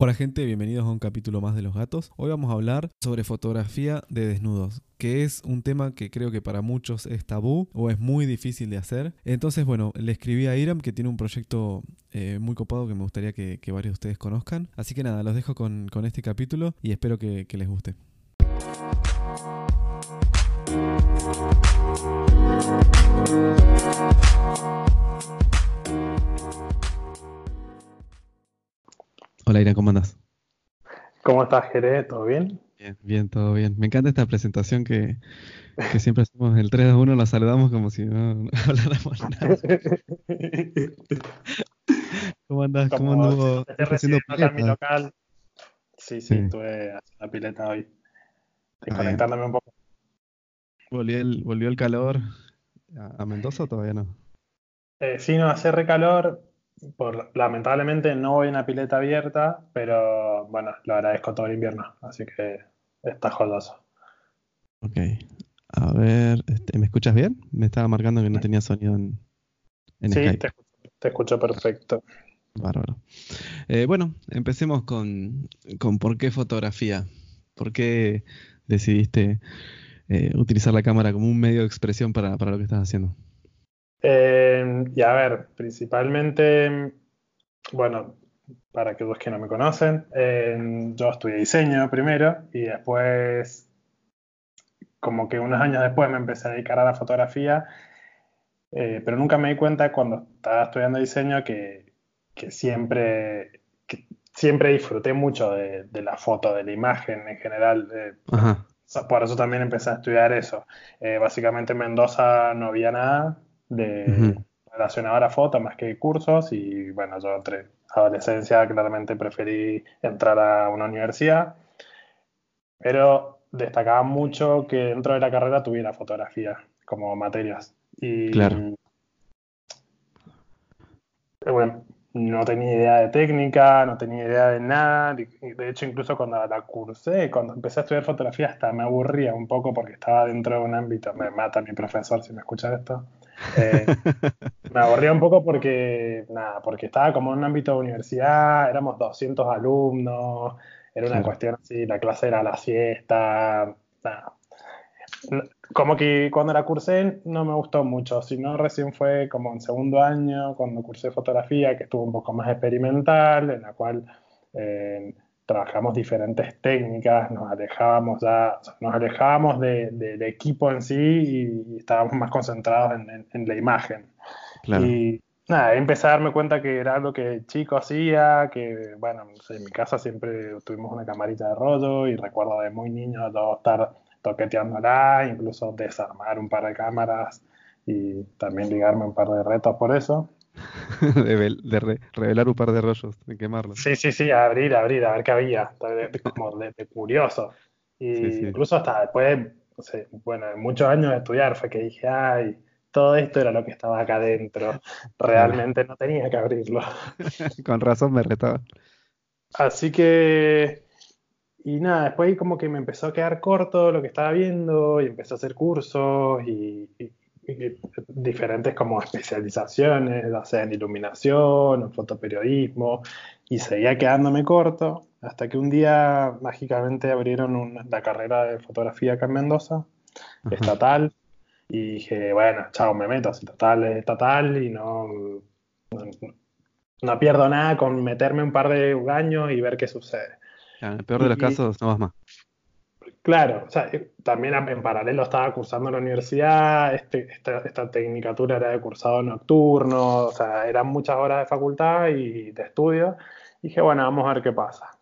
Hola gente, bienvenidos a un capítulo más de Los Gatos. Hoy vamos a hablar sobre fotografía de desnudos, que es un tema que creo que para muchos es tabú o es muy difícil de hacer. Entonces, bueno, le escribí a Iram que tiene un proyecto eh, muy copado que me gustaría que, varios de ustedes conozcan. Así que nada, los dejo con, este capítulo y espero que les guste. Hola Ira, ¿cómo andas? ¿Cómo estás, Jerez? ¿Todo bien? Bien, bien, todo bien. Me encanta esta presentación que, siempre hacemos el 3 2 1, la saludamos como si no, habláramos nada. ¿Cómo andas? ¿Cómo anduvo? haciendo pileta? mi local. Sí, sí, estuve haciendo la pileta hoy. Desconectándome un poco. ¿Volvió el, ¿Volvió el calor a, Mendoza o todavía no? Eh, sí, no, hace recalor por, lamentablemente no voy en una pileta abierta, pero bueno, lo agradezco todo el invierno, así que está jodoso. Ok, a ver, este, ¿me escuchas bien? Me estaba marcando que no tenía sonido en, en sí, Te, te, escucho perfecto. Bárbaro. Eh, bueno, empecemos con, con por qué fotografía. ¿Por qué decidiste eh, utilizar la cámara como un medio de expresión para, para lo que estás haciendo? Eh, y a ver, principalmente, bueno, para que los que no me conocen, eh, yo estudié diseño primero y después, como que unos años después me empecé a dedicar a la fotografía, eh, pero nunca me di cuenta cuando estaba estudiando diseño que, que siempre, que siempre disfruté mucho de, de, la foto, de la imagen en general. Por eso también empecé a estudiar eso. básicamente en Mendoza no había nada, de relacionado a la foto más que cursos y bueno, yo entre adolescencia claramente preferí entrar a una universidad, pero destacaba mucho que dentro de la carrera tuviera fotografía como materias. Y, claro. Bueno, no tenía idea de técnica, no tenía idea de nada. De hecho, incluso cuando la cursé, cuando empecé a estudiar fotografía, hasta me aburría un poco porque estaba dentro de un ámbito. Me mata mi profesor si me escucha esto. Eh, me aburría un poco porque, nada, porque estaba como en un ámbito de universidad, éramos 200 alumnos, era una cuestión así, la clase era la siesta, nada. Como que cuando la cursé no me gustó mucho, sino recién fue como en segundo año, cuando cursé fotografía, que estuvo un poco más experimental, en la cual eh, trabajamos diferentes técnicas, nos alejábamos ya, nos alejábamos del equipo en sí y, estábamos más concentrados en, la imagen. Y nada, empecé a darme cuenta que era algo que chico hacía, que bueno, en mi casa siempre tuvimos una camarita de rollo y recuerdo de muy niño yo estar toqueteándola, incluso desarmar un par de cámaras y también ligarme un par de retos por eso. de, revelar un par de rollos, de quemarlos. Sí, sí, sí, abrir, abrir, a ver qué había, como de, curioso. Y incluso hasta después, no sé, bueno, muchos años de estudiar fue que dije, ay, todo esto era lo que estaba acá adentro. Realmente no tenía que abrirlo. Con razón me retaba. Así que, y nada, después como que me empezó a quedar corto lo que estaba viendo y empecé a hacer cursos y diferentes como especializaciones, ya sea en iluminación, en fotoperiodismo, y seguía quedándome corto, hasta que un día mágicamente abrieron la carrera de fotografía acá en Mendoza, estatal, y dije, bueno, chao, me meto, si total es estatal y no, no, pierdo nada con meterme un par de años y ver qué sucede. en el peor de los casos, no vas más. Claro, o sea, eh, también en paralelo estaba cursando en la universidad, este, esta, esta, tecnicatura era de cursado nocturno, o sea, eran muchas horas de facultad y de estudio. dije, bueno, vamos a ver qué pasa.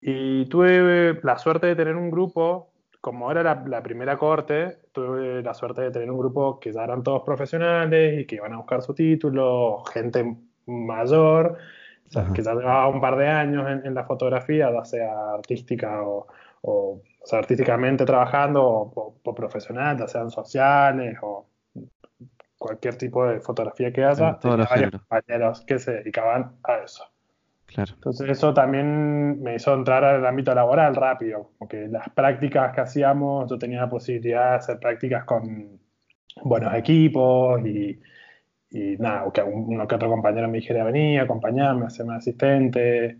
Y tuve la suerte de tener un grupo, como era la, primera corte, tuve la suerte de tener un grupo que ya eran todos profesionales y que iban a buscar su título, gente mayor, o sea, que ya llevaba un par de años en, la fotografía, ya sea artística o, o o sea, artísticamente trabajando o, profesional, ya sean sociales o cualquier tipo de fotografía que haya, tenía varios compañeros que se dedicaban a eso. Claro. Entonces eso también me hizo entrar al ámbito laboral rápido, porque las prácticas que hacíamos, yo tenía la posibilidad de hacer prácticas con buenos equipos y, y nada, que uno que otro compañero me dijera venía, acompañarme, hacerme asistente,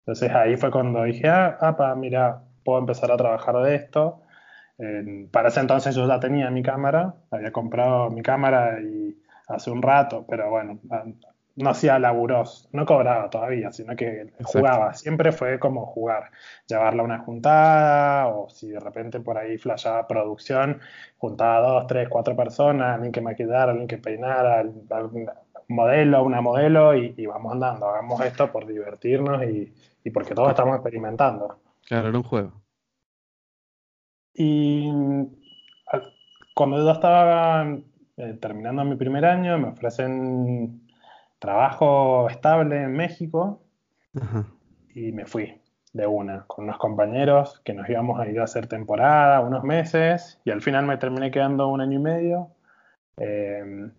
Entonces ahí fue cuando dije, ah, apa, mira, puedo empezar a trabajar de esto. para ese entonces yo ya tenía mi cámara, había comprado mi cámara y hace un rato, pero bueno, no hacía laburos, no cobraba todavía, sino que jugaba. Siempre fue como jugar, llevarla a una juntada o si de repente por ahí flashaba producción, juntaba dos, tres, cuatro personas, alguien que maquillara, alguien que peinara, un modelo, una modelo y, vamos andando, hagamos esto por divertirnos y, porque todos estamos experimentando. Claro, era un juego. Y cuando yo estaba eh, terminando mi primer año, me ofrecen trabajo estable en México y me fui de una con unos compañeros que nos íbamos a ir a hacer temporada unos meses y al final me terminé quedando un año y medio em,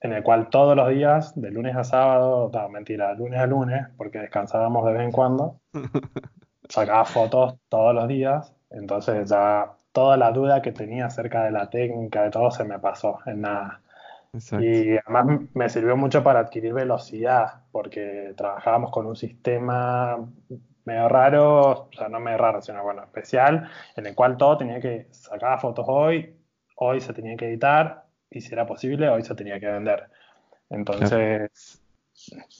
en el cual todos los días, de lunes a sábado, no, mentira, lunes a lunes, porque descansábamos de vez en cuando, sacaba fotos todos los días, entonces ya toda la duda que tenía acerca de la técnica, de todo, se me pasó en nada. Y además me sirvió mucho para adquirir velocidad, porque trabajábamos con un sistema medio raro, o sea, no medio raro, sino bueno, especial, en el cual todo tenía que sacar fotos hoy, hoy se tenía que editar, y si era posible, hoy se tenía que vender. Entonces,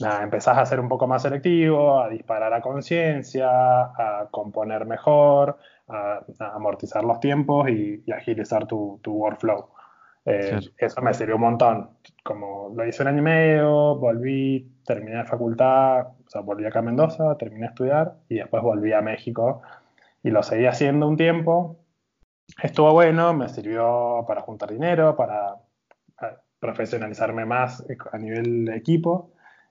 nada, empezás a ser un poco más selectivo, a disparar a conciencia, a componer mejor, a, amortizar los tiempos y, agilizar tu, tu workflow. Eh, eso me sirvió un montón. Como lo hice un año y medio, volví, terminé la facultad, o sea, volví acá a Mendoza, terminé a estudiar y después volví a México y lo seguí haciendo un tiempo. Estuvo bueno, me sirvió para juntar dinero, para profesionalizarme más a nivel de equipo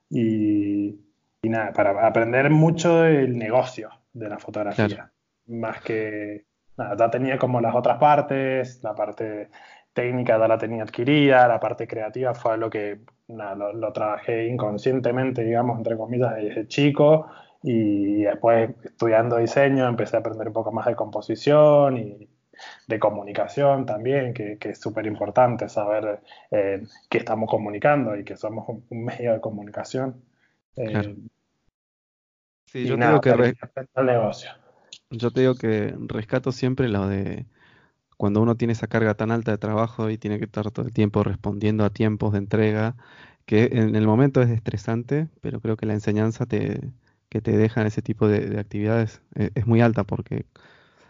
y, nada, para aprender mucho del negocio de la fotografía. Más que nada, ya tenía como las otras partes, la parte técnica ya la tenía adquirida, la parte creativa fue lo que lo, trabajé inconscientemente, digamos, entre comillas, desde chico. Y después, estudiando diseño, empecé a aprender un poco más de composición y de comunicación también, que, es súper importante saber eh, qué estamos comunicando y que somos un, medio de comunicación. Eh, sí, yo que negocio. Yo te digo que rescato siempre lo de cuando uno tiene esa carga tan alta de trabajo y tiene que estar todo el tiempo respondiendo a tiempos de entrega, que en el momento es estresante, pero creo que la enseñanza te, que te deja en ese tipo de, actividades eh, es, muy alta porque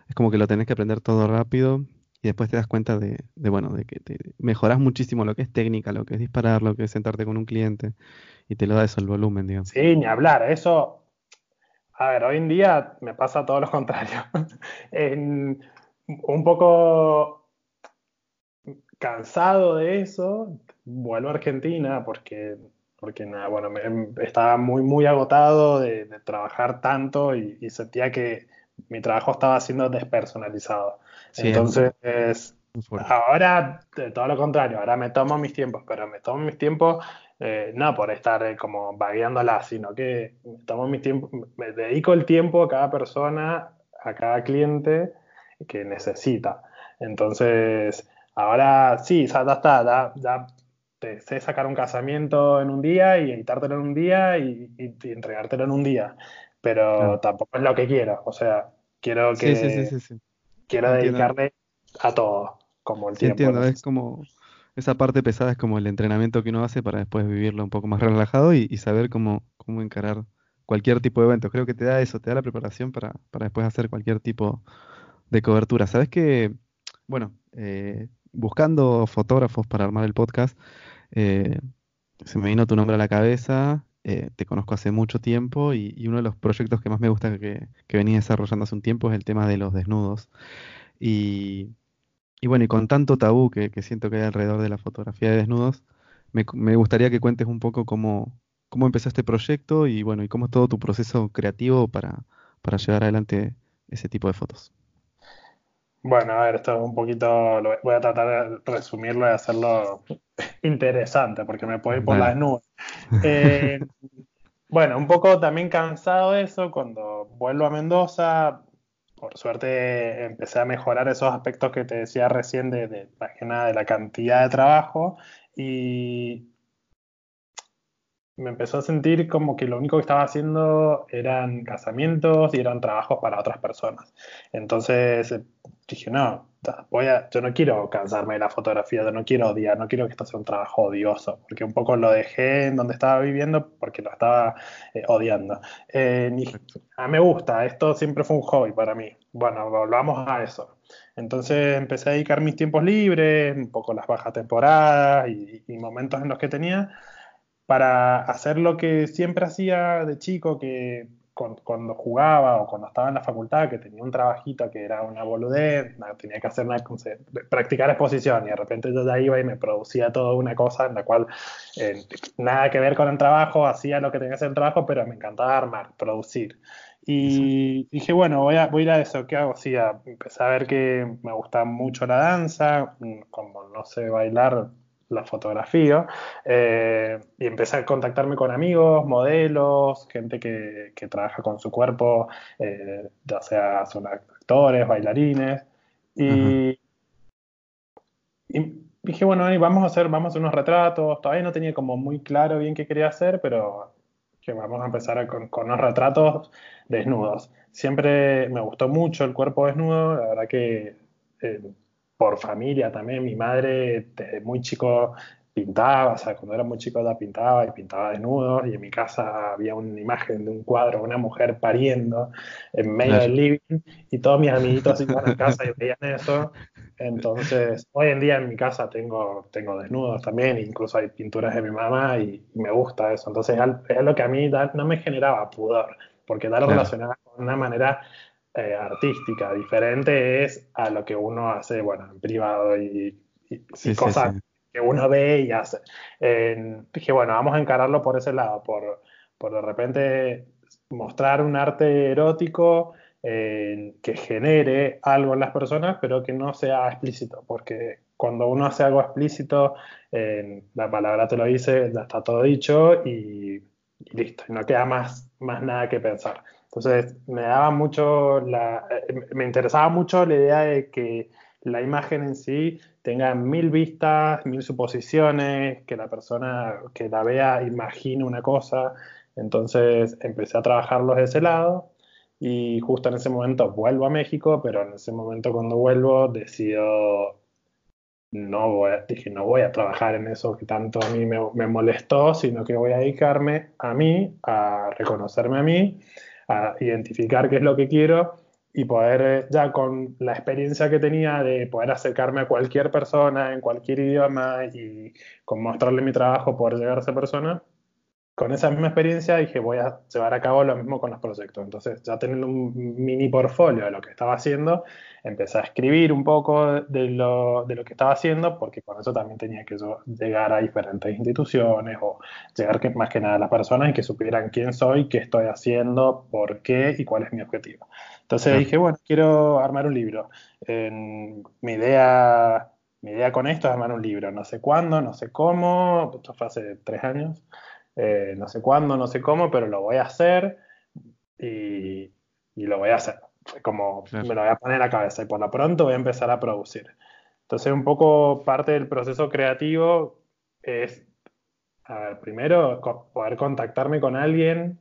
es como que lo tenés que aprender todo rápido y después te das cuenta de, bueno, de que te mejoras muchísimo lo que es técnica, lo que es disparar, lo que es sentarte con un cliente y te lo da eso el volumen, digamos. Sí, ni hablar, eso, a ver, hoy en día me pasa todo lo contrario. un poco cansado de eso, vuelvo a Argentina porque, porque nada, bueno, estaba muy, muy agotado de, trabajar tanto y, sentía que mi trabajo estaba siendo despersonalizado. Entonces, ahora, todo lo contrario, ahora me tomo mis tiempos, pero me tomo mis tiempos eh, no por estar eh, como vagueándola, sino que me tomo mis tiempos, me dedico el tiempo a cada persona, a cada cliente que necesita. Entonces, ahora sí, ya está, ya, te sé sacar un casamiento en un día y editártelo en un día y, entregártelo en un día, pero tampoco es lo que quiero, o sea, quiero que sí, quiero dedicarle a todo, como el tiempo. Entiendo, es como esa parte pesada es como el entrenamiento que uno hace para después vivirlo un poco más relajado y, saber cómo, cómo encarar cualquier tipo de evento. Creo que te da eso, te da la preparación para, para después hacer cualquier tipo de cobertura. Sabes que, bueno, eh, buscando fotógrafos para armar el podcast, eh, se me vino tu nombre a la cabeza. Eh, te conozco hace mucho tiempo y, uno de los proyectos que más me gusta que, que venía desarrollando hace un tiempo es el tema de los desnudos. Y, bueno, y con tanto tabú que, siento que hay alrededor de la fotografía de desnudos, me, gustaría que cuentes un poco cómo, cómo empezó este proyecto y bueno, y cómo es todo tu proceso creativo para, para llevar adelante ese tipo de fotos. Bueno, a ver, esto es un poquito, voy a tratar de resumirlo y hacerlo interesante, porque me puedo ir por las nubes. Eh, bueno, un poco también cansado de eso, cuando vuelvo a Mendoza, por suerte empecé a mejorar esos aspectos que te decía recién de, de, de la cantidad de trabajo y me empezó a sentir como que lo único que estaba haciendo eran casamientos y eran trabajos para otras personas. Entonces eh, dije, no, voy a, yo no quiero cansarme de la fotografía, yo no quiero odiar, no quiero que esto sea un trabajo odioso, porque un poco lo dejé en donde estaba viviendo porque lo estaba eh, odiando. Eh, a me gusta, esto siempre fue un hobby para mí. Bueno, volvamos a eso. Entonces empecé a dedicar mis tiempos libres, un poco las bajas temporadas y momentos en los que tenía para hacer lo que siempre hacía de chico, que cuando jugaba o cuando estaba en la facultad, que tenía un trabajito que era una boludez, tenía que hacer una, practicar exposición y de repente yo ya iba y me producía toda una cosa en la cual eh, nada que ver con el trabajo, hacía lo que tenía que hacer el trabajo, pero me encantaba armar, producir. Y dije, bueno, voy a, voy a ir a eso. ¿Qué hago? Sí, empecé a ver que me gustaba mucho la danza, mm, como no sé bailar, la fotografía eh, y empecé a contactarme con amigos, modelos, gente que, trabaja con su cuerpo, eh, ya sea son actores, bailarines. Y, dije, bueno, vamos a hacer, vamos a hacer unos retratos. Todavía no tenía como muy claro bien qué quería hacer, pero que vamos a empezar con, con unos retratos desnudos. Siempre me gustó mucho el cuerpo desnudo, la verdad que eh, por familia también. Mi madre desde muy chico pintaba, o sea, cuando era muy chico ya pintaba y pintaba desnudo y en mi casa había una imagen de un cuadro, una mujer pariendo en medio del living y todos mis amiguitos iban a casa y veían eso. Entonces, hoy en día en mi casa tengo, tengo desnudos también, incluso hay pinturas de mi mamá y, me gusta eso. Entonces, es lo que a mí no me generaba pudor, porque da lo relacionaba con una manera eh, artística, diferente es a lo que uno hace, bueno, en privado y, cosas que uno ve y hace. dije, bueno, vamos a encararlo por ese lado, por, por de repente mostrar un arte erótico que genere algo en las personas, pero que no sea explícito, porque cuando uno hace algo explícito, la palabra te lo dice, ya está todo dicho y, y listo, y no queda más, más nada que pensar. Entonces, me daba mucho, la, eh, me interesaba mucho la idea de que la imagen en sí tenga mil vistas, mil suposiciones, que la persona que la vea imagine una cosa. Entonces empecé a trabajarlos de ese lado y justo en ese momento vuelvo a México, pero en ese momento cuando vuelvo decido, no voy dije, no voy a trabajar en eso que tanto a mí me, me molestó, sino que voy a dedicarme a mí, a reconocerme a mí a identificar qué es lo que quiero y poder eh, ya con la experiencia que tenía de poder acercarme a cualquier persona en cualquier idioma y con mostrarle mi trabajo, poder llegar a esa persona, con esa misma experiencia dije voy a llevar a cabo lo mismo con los proyectos. Entonces ya teniendo un mini portfolio de lo que estaba haciendo, empecé a escribir un poco de lo, de lo que estaba haciendo porque con eso también tenía que llegar a diferentes instituciones o llegar que, más que nada a las personas y que supieran quién soy, qué estoy haciendo, por qué y cuál es mi objetivo. Entonces dije, bueno, quiero armar un libro. mi idea... Mi idea con esto es armar un libro, no sé cuándo, no sé cómo, esto fue hace tres años, eh, no sé cuándo, no sé cómo, pero lo voy a hacer y, lo voy a hacer. Como me lo voy a poner a la cabeza y por lo pronto voy a empezar a producir. Entonces, un poco parte del proceso creativo es, a ver, primero poder contactarme con alguien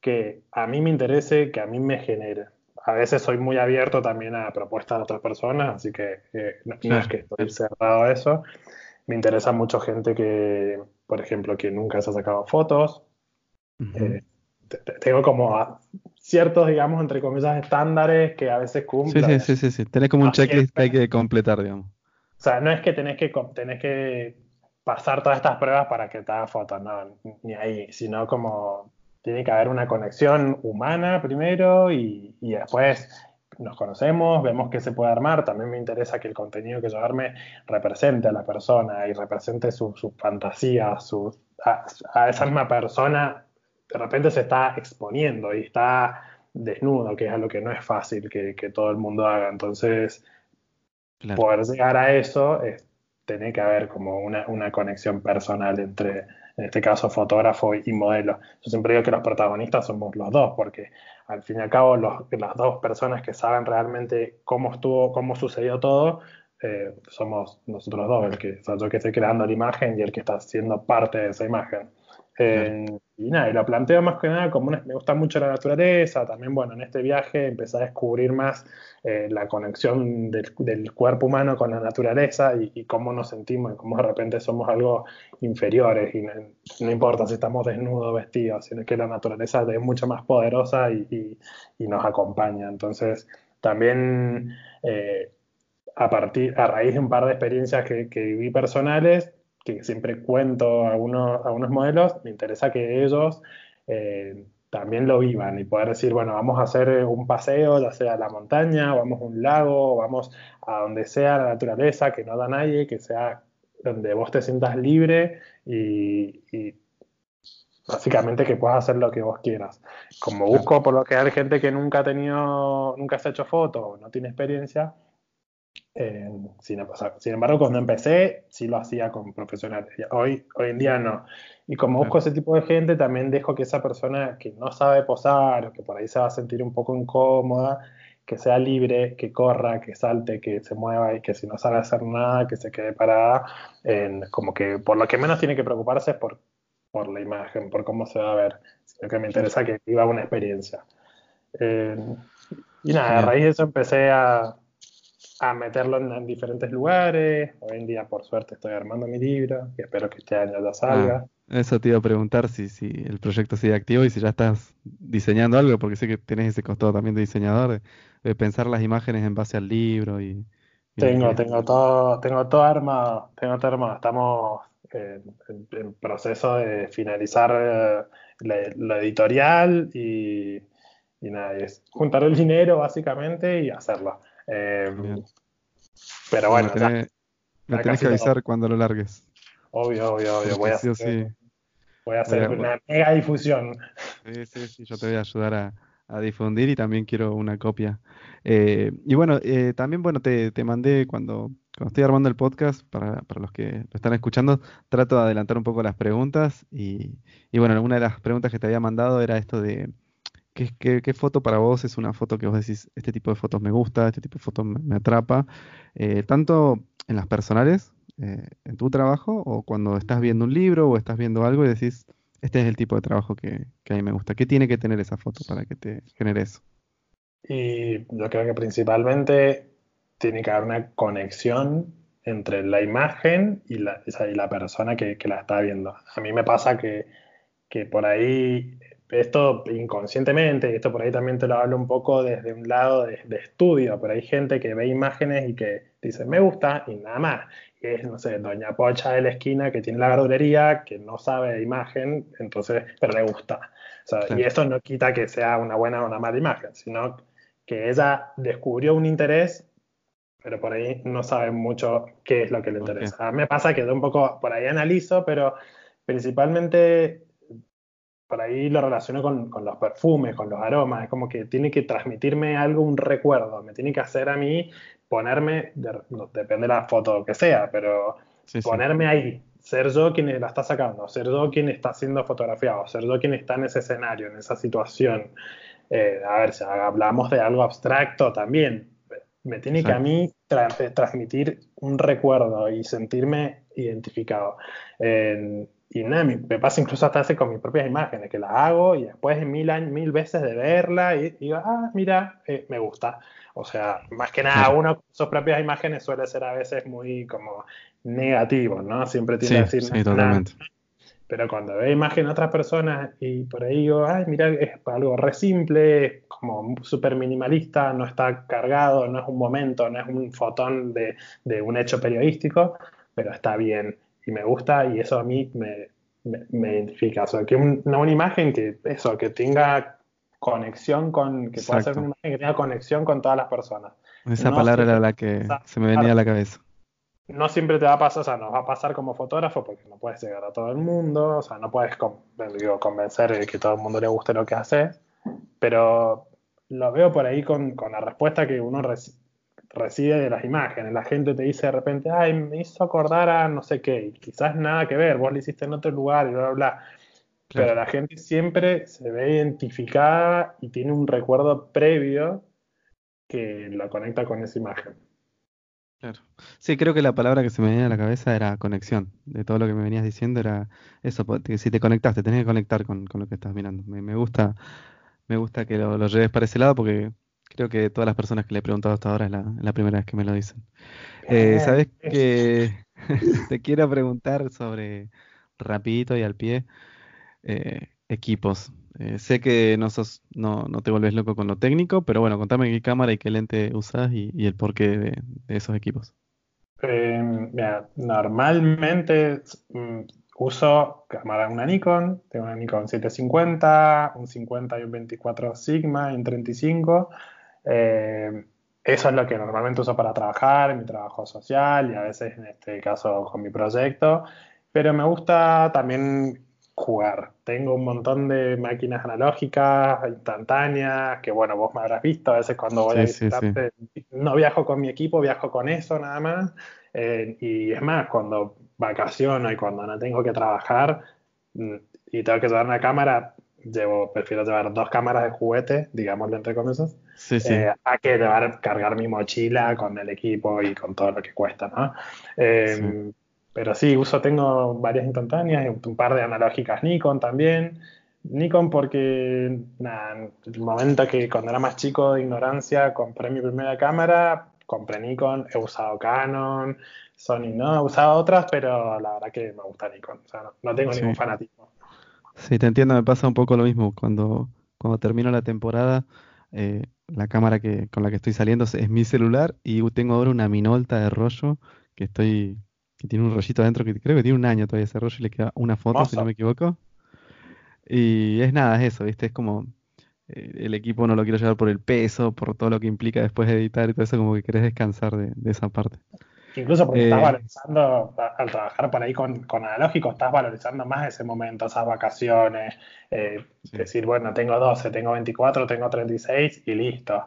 que a mí me interese, que a mí me genere. A veces soy muy abierto también a propuestas de otras personas, así que eh, no, no, es que estoy cerrado a eso. Me interesa mucho gente que, por ejemplo, que nunca se ha sacado fotos. Eh, tengo como ciertos, digamos, entre comillas, estándares que a veces cumplen. Sí, sí, sí, sí, Tenés como un checklist que hay que completar, digamos. O sea, no es que tenés que, tenés que pasar todas estas pruebas para que te hagas fotos, no, ni ahí, sino como tiene que haber una conexión humana primero y, y después nos conocemos, vemos qué se puede armar. También me interesa que el contenido que yo arme represente a la persona y represente sus su fantasías, su, a, esa misma persona de repente se está exponiendo y está desnudo, que es algo que no es fácil que, todo el mundo haga. Entonces, poder llegar a eso es, tiene que haber como una, una conexión personal entre, en este caso, fotógrafo y modelo. Yo siempre digo que los protagonistas somos los dos, porque al fin y al cabo las dos personas que saben realmente cómo estuvo, cómo sucedió todo, eh, somos nosotros dos, el que, yo que estoy creando la imagen y el que está siendo parte de esa imagen. Y nada, y lo planteo más que nada como me gusta mucho la naturaleza, también bueno, en este viaje empecé a descubrir más eh, la conexión del, cuerpo humano con la naturaleza y, cómo nos sentimos y cómo de repente somos algo inferiores y no, importa si estamos desnudos o vestidos, sino que la naturaleza es mucho más poderosa y, nos acompaña. Entonces, también eh, a, partir, a raíz de un par de experiencias que viví personales, que siempre cuento a algunos, a modelos, me interesa que ellos eh, también lo vivan y poder decir, bueno, vamos a hacer un paseo, ya sea a la montaña, vamos a un lago, vamos a donde sea la naturaleza, que no da nadie, que sea donde vos te sientas libre y, básicamente que puedas hacer lo que vos quieras. Como busco por lo que hay gente que nunca ha tenido, nunca se ha hecho fotos, no tiene experiencia, sin, embargo, cuando empecé, sí lo hacía con profesionales. Hoy, hoy en día no. Y como busco ese tipo de gente, también dejo que esa persona que no sabe posar o que por ahí se va a sentir un poco incómoda, que sea libre, que corra, que salte, que se mueva y que si no sabe hacer nada, que se quede parada. como que por lo que menos tiene que preocuparse es por, por la imagen, por cómo se va a ver. Sino que me interesa que viva una experiencia. y nada, a raíz de eso empecé a, a meterlo en, diferentes lugares. Hoy en día, por suerte, estoy armando mi libro y espero que este año ya salga. Ah, eso te iba a preguntar si, si el proyecto sigue activo y si ya estás diseñando algo, porque sé que tenés ese costado también de diseñador, de, pensar las imágenes en base al libro y... tengo, tengo todo, tengo todo armado, tengo todo armado. Estamos en, proceso de finalizar eh, lo editorial y, y nada, es juntar el dinero básicamente y hacerlo. Em, pero bueno, me tenés, que avisar cuando lo largues. Obvio, obvio, obvio. Voy a, hacer, voy a hacer una mega difusión. Sí, sí, sí, yo te voy a ayudar a, difundir y también quiero una copia. Eh, y bueno, eh, también bueno, te, te mandé cuando, cuando, estoy armando el podcast, para, para, los que lo están escuchando, trato de adelantar un poco las preguntas y, y bueno, una de las preguntas que te había mandado era esto de ¿Qué, foto para vos es una foto que vos decís, este tipo de fotos me gusta, este tipo de fotos me, atrapa? Eh, tanto en las personales, eh, en tu trabajo, o cuando estás viendo un libro o estás viendo algo y decís, este es el tipo de trabajo que, a mí me gusta. ¿Qué tiene que tener esa foto para que te genere eso? Y yo creo que principalmente tiene que haber una conexión entre la imagen y la, persona que, la está viendo. A mí me pasa que por ahí esto inconscientemente, y esto por ahí también te lo hablo un poco desde un lado de, estudio, pero hay gente que ve imágenes y que dice me gusta y nada más. Y es, no sé, Doña Pocha de la esquina que tiene la verdulería, que no sabe de imagen, entonces, pero le gusta. Y eso no quita que sea una buena o una mala imagen, sino que ella descubrió un interés, pero por ahí no sabe mucho qué es lo que le interesa. A mí me pasa que de un poco por ahí analizo, pero principalmente por ahí lo relaciono con, los perfumes, con los aromas, es como que tiene que transmitirme algo, un recuerdo, me tiene que hacer a mí ponerme, depende de la foto que sea, pero ponerme ahí, ser yo quien la está sacando, ser yo quien está siendo fotografiado, ser yo quien está en ese escenario, en esa situación. Eh, a ver, si hablamos de algo abstracto también, me tiene que a mí transmitir un recuerdo y sentirme identificado. Y nada, me pasa incluso hasta hace con mis propias imágenes, que las hago y después de mil, años, mil veces de verla y digo, ah, mira, eh, me gusta. O sea, más que nada, uno con sus propias imágenes suele ser a veces muy como negativo, ¿no? Siempre tiene que decir, sí, totalmente. Pero cuando ve imagen de otras personas y por ahí digo, ay, mira, es algo re simple, como súper minimalista, no está cargado, no es un momento, no es un fotón de, de un hecho periodístico, pero está bien y me gusta y eso a mí me, me, identifica. O sea, que una, una, imagen que eso, que tenga conexión con, que pueda ser una imagen que tenga conexión con todas las personas. Esa palabra era la que se me venía a la cabeza. No siempre te va a pasar, o sea, nos va a pasar como fotógrafo porque no puedes llegar a todo el mundo, o sea, no puedes digo, convencer de que todo el mundo le guste lo que haces, pero lo veo por ahí con, con la respuesta que uno recibe recibe de las imágenes. La gente te dice de repente, ay, me hizo acordar a no sé qué, y quizás nada que ver, vos lo hiciste en otro lugar y bla, bla, bla. Pero la gente siempre se ve identificada y tiene un recuerdo previo que lo conecta con esa imagen. Claro. Sí, creo que la palabra que se me venía a la cabeza era conexión. De todo lo que me venías diciendo era eso, que si te conectaste, tenés que conectar con, lo que estás mirando. Me, gusta, me gusta que lo, lleves para ese lado porque creo que todas las personas que le he preguntado hasta ahora es la, primera vez que me lo dicen. Eh, Sabes que te quiero preguntar sobre rapidito y al pie eh, equipos. Eh, sé que no, sos, no, no, te vuelves loco con lo técnico, pero bueno, contame qué cámara y qué lente usas y, el porqué de, esos equipos. Em, normalmente mm, uso cámara una Nikon, tengo una Nikon 750, un 50 y un 24 Sigma en 35. Em, eso es lo que normalmente uso para trabajar, en mi trabajo social y a veces en este caso con mi proyecto. Pero me gusta también jugar. Tengo un montón de máquinas analógicas, instantáneas, que bueno, vos me habrás visto a veces cuando voy a visitarte. No viajo con mi equipo, viajo con eso nada más. Eh, y es más, cuando vacaciono y cuando no tengo que trabajar mm, y tengo que llevar una cámara, llevo, prefiero llevar dos cámaras de juguete, digámosle entre comillas, eh, a que llevar, cargar mi mochila con el equipo y con todo lo que cuesta, ¿no? Eh, pero sí, uso, tengo varias instantáneas, un par de analógicas Nikon también. Nikon porque, nada, el momento que cuando era más chico de ignorancia compré mi primera cámara, compré Nikon, he usado Canon, Sony no, he usado otras, pero la verdad que me gusta Nikon, o sea, no, tengo ningún fanatismo. Sí, te entiendo, me pasa un poco lo mismo. Cuando, cuando termino la temporada, eh, la cámara que, con la que estoy saliendo es mi celular y tengo ahora una Minolta de rollo que estoy tiene un rollito adentro que creo que tiene un año todavía ese rollo y le queda una foto, si no me equivoco. Y es nada, es eso, ¿viste? Es como eh, el equipo no lo quiero llevar por el peso, por todo lo que implica después de editar y todo eso, como que querés descansar de, esa parte. Incluso porque estás eh, valorizando, al trabajar por ahí con, con, analógico, estás valorizando más ese momento, esas vacaciones. Eh, decir, bueno, tengo 12, tengo 24, tengo 36 y listo.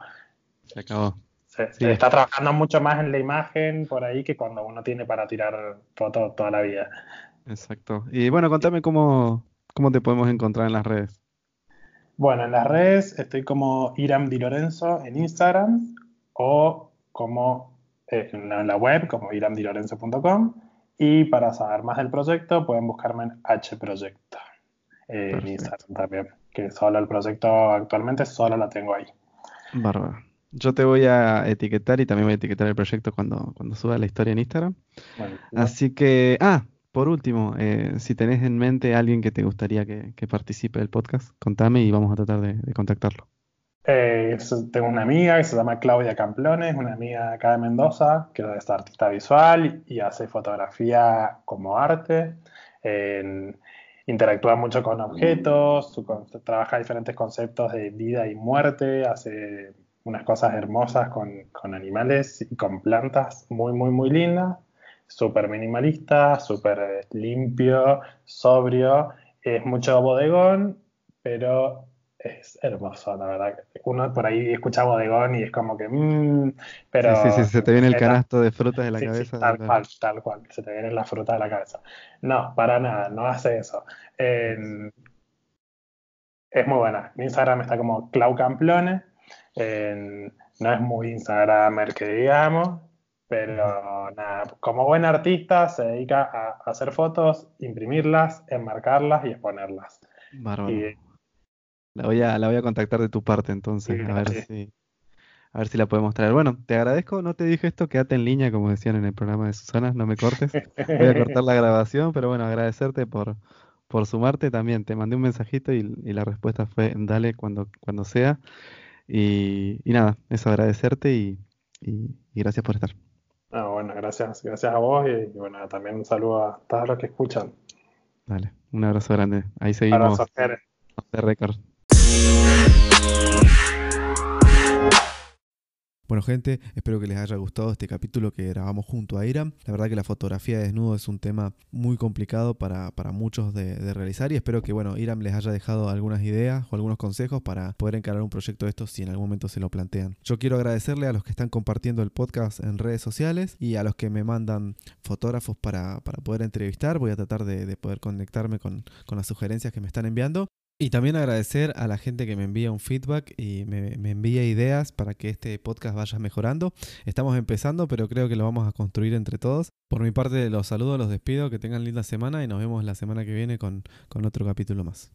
Se acabó. Se, está trabajando mucho más en la imagen por ahí que cuando uno tiene para tirar fotos toda la vida. Exacto. Y bueno, contame cómo, cómo te podemos encontrar en las redes. Bueno, en las redes estoy como Iram Di Lorenzo en Instagram o como eh, en, la, web como iramdilorenzo.com y para saber más del proyecto pueden buscarme en H Proyecto en Instagram también, que solo el proyecto actualmente solo la tengo ahí. Bárbaro. Yo te voy a etiquetar y también voy a etiquetar el proyecto cuando, cuando suba la historia en Instagram. Así que, ah, por último, eh, si tenés en mente a alguien que te gustaría que, participe del podcast, contame y vamos a tratar de, contactarlo. Eh, tengo una amiga que se llama Claudia Camplones, una amiga acá de Mendoza, que es artista visual y hace fotografía como arte. interactúa mucho con objetos, trabaja diferentes conceptos de vida y muerte, hace unas cosas hermosas con, con animales y con plantas muy, muy, muy lindas. Súper minimalista, súper limpio, sobrio. Es mucho bodegón, pero es hermoso, la verdad. Uno por ahí escucha bodegón y es como que. Mmm, pero. Sí, sí, sí, se te viene el canasto de frutas de la cabeza. tal cual, tal cual, se te viene la fruta de la cabeza. No, para nada, no hace eso. es muy buena. Mi Instagram está como Clau Camplone no es muy Instagramer que digamos, pero nada, como buen artista se dedica a hacer fotos, imprimirlas, enmarcarlas y exponerlas. Bárbaro. La, voy a, la voy a contactar de tu parte entonces, a ver si a ver si la podemos traer. Bueno, te agradezco, no te dije esto, quédate en línea, como decían en el programa de Susana, no me cortes. Voy a cortar la grabación, pero bueno, agradecerte por, por sumarte también. Te mandé un mensajito y, y la respuesta fue dale cuando, cuando sea. Y, nada, eso agradecerte y, gracias por estar. Ah, bueno, gracias, gracias a vos y, bueno, también un saludo a todos los que escuchan. Dale, un abrazo grande. Ahí seguimos. Abrazo, de récord. Bueno gente, espero que les haya gustado este capítulo que grabamos junto a Iram. La verdad que la fotografía de desnudo es un tema muy complicado para, muchos de, realizar y espero que bueno, Iram les haya dejado algunas ideas o algunos consejos para poder encarar un proyecto de estos si en algún momento se lo plantean. Yo quiero agradecerle a los que están compartiendo el podcast en redes sociales y a los que me mandan fotógrafos para, poder entrevistar. Voy a tratar de, poder conectarme con, con las sugerencias que me están enviando. Y también agradecer a la gente que me envía un feedback y me, envía ideas para que este podcast vaya mejorando. Estamos empezando, pero creo que lo vamos a construir entre todos. Por mi parte, los saludo, los despido, que tengan linda semana y nos vemos la semana que viene con, con otro capítulo más.